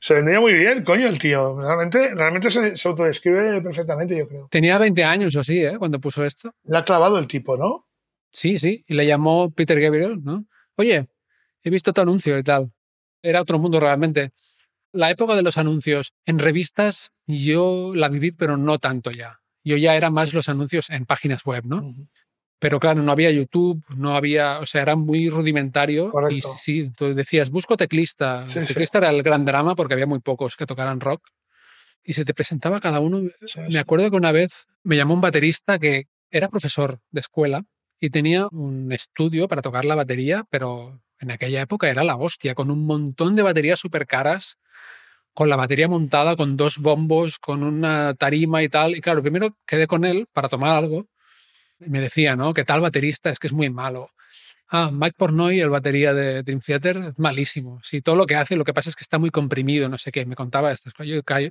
C: se vendría muy bien, coño, el tío. Realmente, realmente se, se autodescribe perfectamente, yo creo.
A: Tenía 20 años o así, ¿eh? Cuando puso esto.
C: Le ha clavado el tipo, ¿no?
A: Sí, sí, y le llamó Peter Gabriel, ¿no? Oye, he visto tu anuncio y tal. Era otro mundo realmente. La época de los anuncios en revistas yo la viví, pero no tanto ya. Yo ya era más los anuncios en páginas web, ¿no? Pero claro, no había YouTube, no había, o sea, era muy rudimentario.
C: Correcto.
A: Y sí, tú decías, busco teclista.
C: Sí, sí.
A: teclista era el gran drama porque había muy pocos que tocaran rock. Y se te presentaba cada uno.
C: Sí,
A: Me acuerdo que una vez me llamó un baterista que era profesor de escuela y tenía un estudio para tocar la batería, pero en aquella época era la hostia, con un montón de baterías súper caras, con la batería montada, con dos bombos, con una tarima y tal. Y claro, primero quedé con él para tomar algo. Me decía, ¿no? Que tal baterista es que es muy malo. Ah, Mike Pornoy, el batería de Dream Theater, es malísimo. Sí, todo lo que hace, lo que pasa es que está muy comprimido, no sé qué. Me contaba estas cosas. Yo, callo.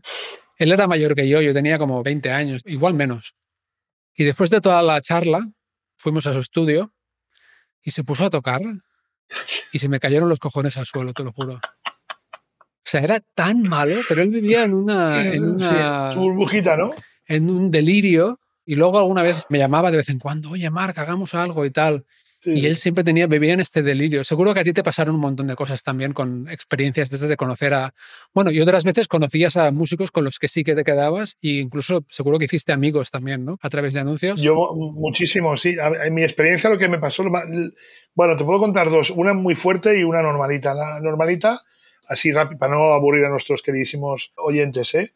A: Él era mayor que yo, yo tenía como 20 años, igual menos. Y después de toda la charla, fuimos a su estudio y se puso a tocar y se me cayeron los cojones al suelo, te lo juro. O sea, era tan malo, pero él vivía en una, en una
C: burbujita, ¿no?
A: en un delirio y luego alguna vez me llamaba de vez en cuando, oye, Marc, hagamos algo y tal.
C: Sí.
A: Y él siempre tenía, vivía en este delirio. Seguro que a ti te pasaron un montón de cosas también con experiencias desde de conocer a... Bueno, y otras veces conocías a músicos con los que sí que te quedabas e incluso seguro que hiciste amigos también, ¿no? A través de anuncios.
C: Yo muchísimo, sí. En mi experiencia lo que me pasó, bueno, te puedo contar dos, una muy fuerte y una normalita. La normalita, así rápido, para no aburrir a nuestros queridísimos oyentes, ¿eh?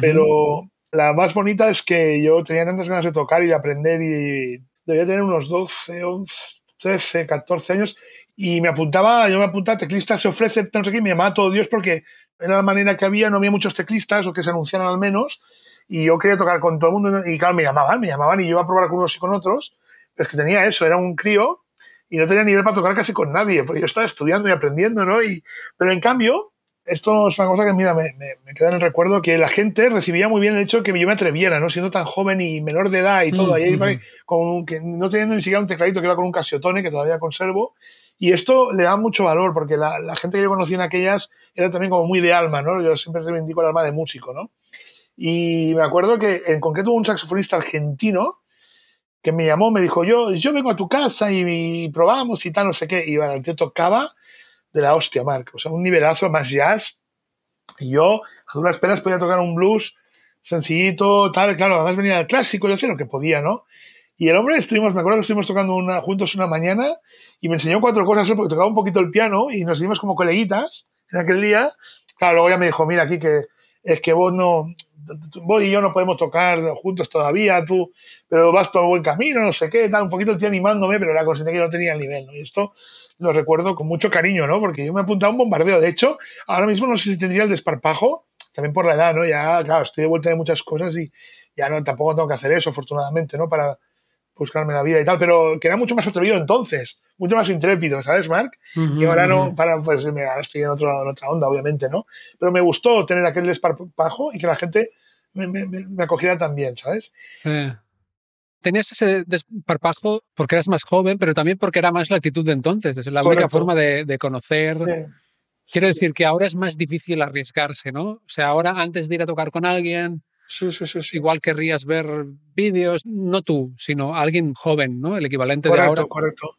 C: Pero la más bonita es que yo tenía tantas ganas de tocar y de aprender y debía tener unos 12, 11, 13, 14 años y me apuntaba, yo me apuntaba, teclista se ofrece, no sé qué, y me todo Dios porque era la manera que había, no había muchos teclistas o que se anunciaran al menos y yo quería tocar con todo el mundo y claro, me llamaban, me llamaban y yo iba a probar con unos y con otros, pero es que tenía eso, era un crío y no tenía nivel para tocar casi con nadie, porque yo estaba estudiando y aprendiendo, ¿no? Y, pero en cambio, esto es una cosa que, mira, me, me- me queda en el recuerdo que la gente recibía muy bien el hecho de que yo me atreviera, ¿no? Siendo tan joven y menor de edad y todo,
A: Mm,
C: ahí con que no teniendo ni siquiera un tecladito que iba con un casiotone que todavía conservo. Y esto le da mucho valor, porque la, la gente que yo conocí en aquellas era también como muy de alma, ¿no? Yo siempre reivindico el alma de músico, ¿no? Y me acuerdo que en concreto hubo un saxofonista argentino que me llamó, me dijo, yo, yo vengo a tu casa y, y probamos y tal, no sé qué. Y bueno, el tío tocaba de la hostia, Marc. O sea, un nivelazo más jazz. Y yo, a duras penas, podía tocar un blues sencillito, tal. Claro, además venía del clásico, yo hacía lo que podía, ¿no? Y el hombre, estuvimos, me acuerdo que estuvimos tocando una, juntos una mañana y me enseñó cuatro cosas, porque tocaba un poquito el piano y nos dimos como coleguitas en aquel día. Claro, luego ya me dijo, mira, aquí que es que vos no, vos y yo no podemos tocar juntos todavía, tú, pero vas por buen camino, no sé qué, tal, un poquito el tío animándome, pero era consciente que no tenía el nivel, ¿no? Y esto lo recuerdo con mucho cariño, ¿no? Porque yo me he apuntado a un bombardeo. De hecho, ahora mismo no sé si tendría el desparpajo, también por la edad, ¿no? Ya, claro, estoy de vuelta de muchas cosas y ya no, tampoco tengo que hacer eso, afortunadamente, ¿no? Para buscarme la vida y tal, pero que era mucho más atrevido entonces, mucho más intrépido, ¿sabes?
A: Ujú,
C: Y ahora no, para, pues me ahora estoy en, otro- en otra onda, obviamente, ¿no? Pero me gustó tener aquel desparpajo y que la gente me, me, me- me acogiera también, ¿sabes?
A: Sí. Tenías ese desparpajo porque eras más joven, pero también porque era más la actitud de entonces. Es la única
C: Correcto.
A: forma de, de conocer.
C: Sí.
A: Quiero decir que ahora es más difícil arriesgarse, ¿no? O sea, ahora antes de ir a tocar con alguien,
C: Sí, sí,
A: igual querrías ver vídeos, no tú, sino alguien joven, ¿no? El equivalente de
C: correcto,
A: ahora.
C: correcto.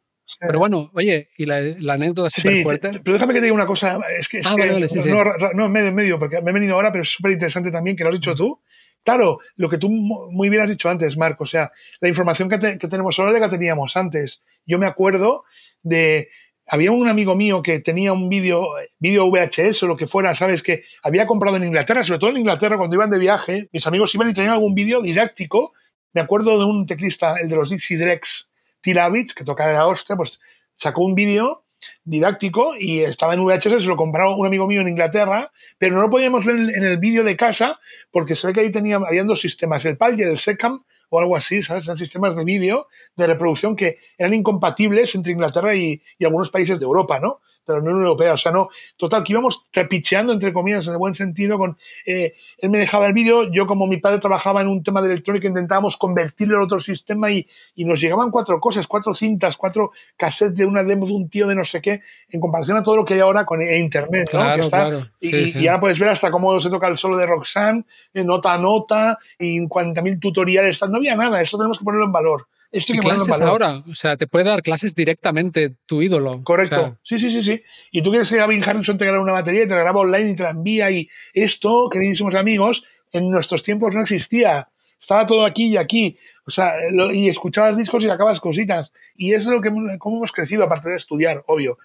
A: Pero bueno, oye, y la, la anécdota súper fuerte.
C: te- pero déjame que te diga una cosa. Es que, es
A: Ah,
C: que-
A: vale, vale,
C: no, no, no, en medio, en medio, porque me he venido ahora, pero es súper interesante también que lo has dicho tú. Claro, lo que tú mu- muy bien has dicho antes, Marco, o sea, la información que, te- que tenemos ahora la que teníamos antes. Yo me acuerdo de. Había un amigo mío que tenía un vídeo, vídeo VHS o lo que fuera, ¿sabes? Que había comprado en Inglaterra, sobre todo en Inglaterra, cuando iban de viaje, mis amigos iban y tenían algún vídeo didáctico. Me acuerdo de un teclista, el de los Dixie Drex, Tilavich, que tocaba la hostia, pues sacó un vídeo didáctico y estaba en VHS, se lo compró un amigo mío en Inglaterra, pero no lo podíamos ver en el vídeo de casa porque se ve que ahí tenía, habían dos sistemas, el PAL y el SECAM o algo así, ¿sabes? Eran sistemas de vídeo de reproducción que eran incompatibles entre Inglaterra y, y algunos países de Europa, ¿no? De la Unión Europea, o sea, no. Total, que íbamos trapicheando, entre comillas, en el buen sentido, con. eh, él me dejaba el vídeo, yo, como mi padre trabajaba en un tema de electrónica, intentábamos convertirlo en otro sistema y, y nos llegaban cuatro cosas, cuatro cintas, cuatro cassettes de una demo de un tío de no sé qué, en comparación a todo lo que hay ahora con e- Internet, ¿no?
A: Claro,
C: está-
A: claro.
C: y,
A: Sí, sí.
C: y ahora puedes ver hasta cómo se toca el solo de Roxanne, eh, nota a nota, y 40.000 tutoriales. No había nada, esto tenemos que ponerlo en valor. Esto hay
A: Y clases ahora, o sea, te puede dar clases directamente tu ídolo.
C: Correcto.
A: O sea,
C: sí, sí, sí, sí. Y tú quieres que Gavin Harrison te grabe una batería y te la graba online y te la envía. Y esto, queridísimos amigos, en nuestros tiempos no existía. Estaba todo aquí y aquí. O sea, lo- y escuchabas discos y sacabas cositas. Y eso es lo que hemos- cómo hemos crecido, aparte de estudiar, obvio.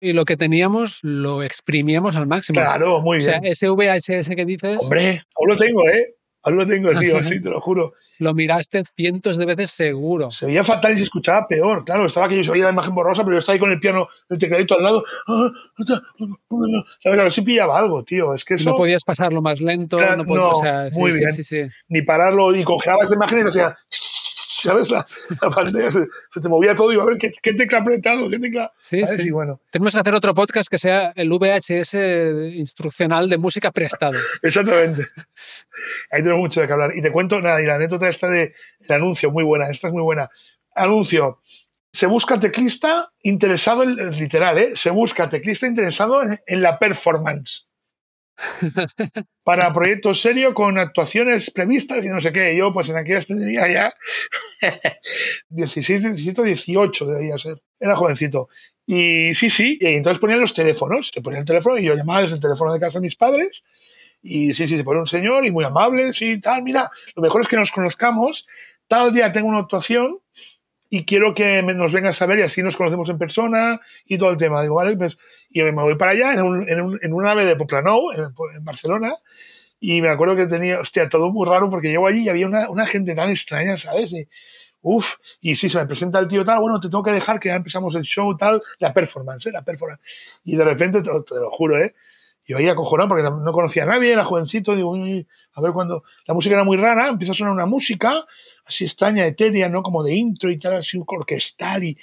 A: Y lo que teníamos lo exprimíamos al máximo.
C: Claro, muy
A: o sea,
C: bien.
A: ese VHS que dices,
C: Hombre, aún lo tengo, ¿eh? Aún lo tengo, tío, sí, te lo juro.
A: Lo miraste cientos de veces seguro.
C: Se veía fatal y se escuchaba peor. Claro, estaba que yo se veía la imagen borrosa, pero yo estaba ahí con el piano, el tecladito al lado. Ah, ¿Sabes? A ver si pillaba algo, tío. Es que eso.
A: No podías pasarlo más lento,
C: Claro,
A: no podías,
C: no,
A: o sea, sí,
C: muy
A: sí,
C: bien.
A: sí, sí.
C: Ni pararlo, y congelaba esa imagen y no hacía. ¿Sabes? La, la pantalla se, se te movía todo y iba a ver qué, qué tecla apretado, qué tecla.
A: Sí,
C: ¿sabes?
A: sí.
C: Y bueno,
A: Tenemos que hacer otro podcast que sea el VHS instruccional de música prestado.
C: exactamente. Ahí tenemos mucho de qué hablar. Y te cuento, nada, y la anécdota esta de el anuncio, muy buena, esta es muy buena. Anuncio. Se busca teclista interesado, en, literal, ¿eh? Se busca teclista interesado en, en la performance. Para proyectos serios con actuaciones previstas y no sé qué. Yo, pues en aquellas tendría ya 16, 17, 18 debería ser. Era jovencito. Y sí, sí, y entonces ponían los teléfonos. Se ponía el teléfono y yo llamaba desde el teléfono de casa de mis padres. Y sí, sí, se pone un señor y muy amable, sí, tal. Mira, lo mejor es que nos conozcamos. Tal día tengo una actuación y quiero que nos vengas a ver y así nos conocemos en persona y todo el tema. Digo, vale, pues, y me voy para allá en, un, en, un, en una nave de Poplanou, en, Barcelona, y me acuerdo que tenía, hostia, todo muy raro porque llego allí y había una, una gente tan extraña, ¿sabes? Y, uf, y sí, se me presenta el tío tal, bueno, te tengo que dejar que ya empezamos el show tal, la performance, ¿eh? la performance. Y de repente, te, te lo juro, ¿eh? Yo ahí acojonado porque no conocía a nadie, era jovencito, digo, uy, a ver cuando la música era muy rara, empieza a sonar una música así extraña, etérea, ¿no? Como de intro y tal, así orquestal y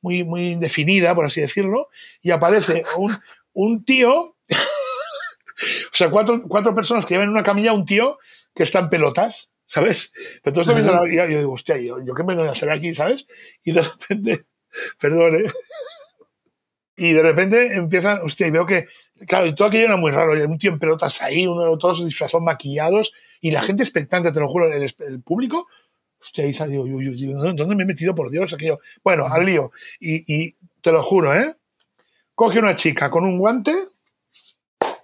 C: muy, muy definida, por así decirlo, y aparece un, un tío, o sea, cuatro, cuatro personas que llevan en una camilla, un tío que está en pelotas, ¿sabes? Pero todo viendo la- y yo digo, hostia, yo, yo qué me voy a hacer aquí, ¿sabes? Y de repente, perdón, ¿eh? Y de repente empiezan, hostia, y veo que, claro, y todo aquello era muy raro, un tío en pelotas ahí, uno, todos disfrazados, maquillados, y la gente expectante, te lo juro, el, el público, hostia, y digo, ¿dónde me he metido, por Dios? Aquello. Bueno, al lío. Y, y te lo juro, ¿eh? Coge una chica con un guante,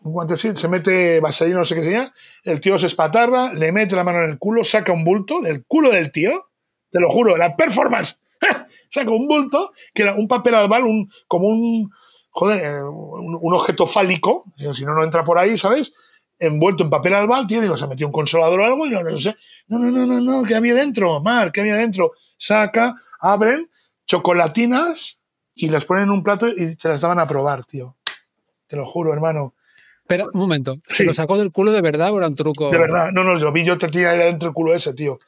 C: un guante así, se mete vaselina, no sé qué sea, el tío se espatarra, le mete la mano en el culo, saca un bulto del culo del tío, te lo juro, la performance, ¡ja! Saca un bulto, que era un papel albal, un, como un, joder, eh, un, un objeto fálico, si no, no entra por ahí, ¿sabes? Envuelto en papel albal, tío, digo, se metió un consolador o algo y no, no sé, no, no, no, no, no, ¿qué había dentro? Mar, ¿qué había dentro? Saca, abren, chocolatinas y las ponen en un plato y te las daban a probar, tío. Te lo juro, hermano.
A: Espera, un momento. ¿Se
C: Sí.
A: lo sacó del culo de verdad o era un truco?
C: De verdad, no, no, lo vi yo, te tenía dentro el culo ese, tío.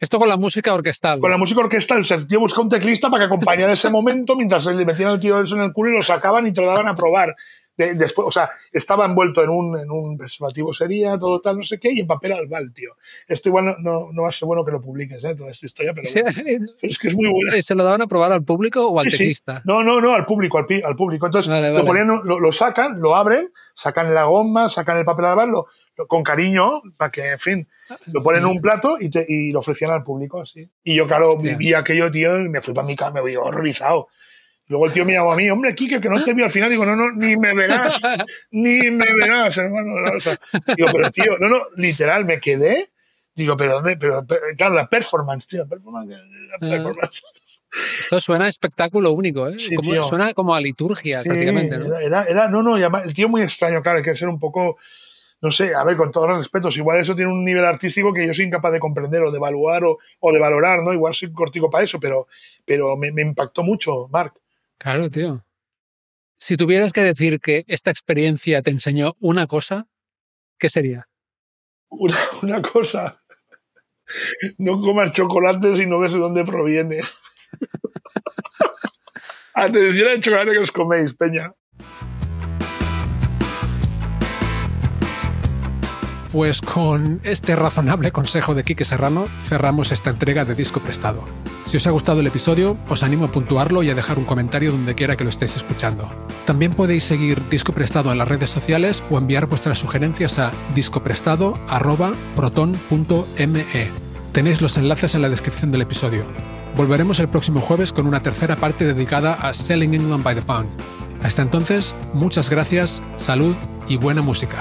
A: Esto con la música orquestal.
C: Con la música orquestal, o sea, el tío busca un teclista para que acompañara ese momento mientras le metían al tío en el culo y lo sacaban y te lo daban a probar. De- después, o sea, estaba envuelto en un, en un preservativo sería, todo tal, no sé qué, y en papel albal, tío. Esto igual no, no, no va a ser bueno que lo publiques, ¿eh? Toda esta historia, pero
A: Sí,
C: bueno, es que es muy buena.
A: ¿Se lo daban a probar al público o al
C: Sí, sí.
A: teclista?
C: No, no, no, al público, al, al público. Entonces
A: Vale,
C: Lo,
A: vale.
C: ponían, lo, lo sacan, lo abren, sacan la goma, sacan el papel albal, lo, lo- con cariño, para que, en fin, lo ponen en un plato y, te- y lo ofrecían al público, así. Y yo, claro,
A: Hostia.
C: vi aquello, tío, y me fui para mi casa, me voy horrorizado. Luego el tío me llamó a mí, hombre, Kike, que no te vi al final. Digo, no, no, ni me verás, ni me verás, hermano. No, o sea, digo, pero tío, no, no, literal, me quedé. Digo, pero ¿dónde? Pero, pero, claro, la performance, tío, la performance. La
A: Ah.
C: performance.
A: Esto suena a espectáculo único, ¿eh?
C: Sí,
A: Como-
C: tío.
A: suena como a liturgia,
C: Sí,
A: prácticamente, ¿no?
C: Era, era, no, no, el tío muy extraño, claro, hay que ser un poco, no sé, a ver, con todos los respetos, igual eso tiene un nivel artístico que yo soy incapaz de comprender o de evaluar o, o de valorar, ¿no? Igual soy cortico para eso, pero, pero me, me impactó mucho, Marc.
A: Claro, tío. Si tuvieras que decir que esta experiencia te enseñó una cosa, ¿qué sería?
C: Una, una cosa, no comas chocolate si no ves de dónde proviene. Atención al chocolate que os coméis, Peña.
A: Pues con este razonable consejo de Quique Serrano cerramos esta entrega de Disco Prestado. Si os ha gustado el episodio, os animo a puntuarlo y a dejar un comentario donde quiera que lo estéis escuchando. También podéis seguir Disco Prestado en las redes sociales o enviar vuestras sugerencias a discoprestado.proton.me. Tenéis los enlaces en la descripción del episodio. Volveremos el próximo jueves con una tercera parte dedicada a Selling England by the Pound. Hasta entonces, muchas gracias, salud y buena música.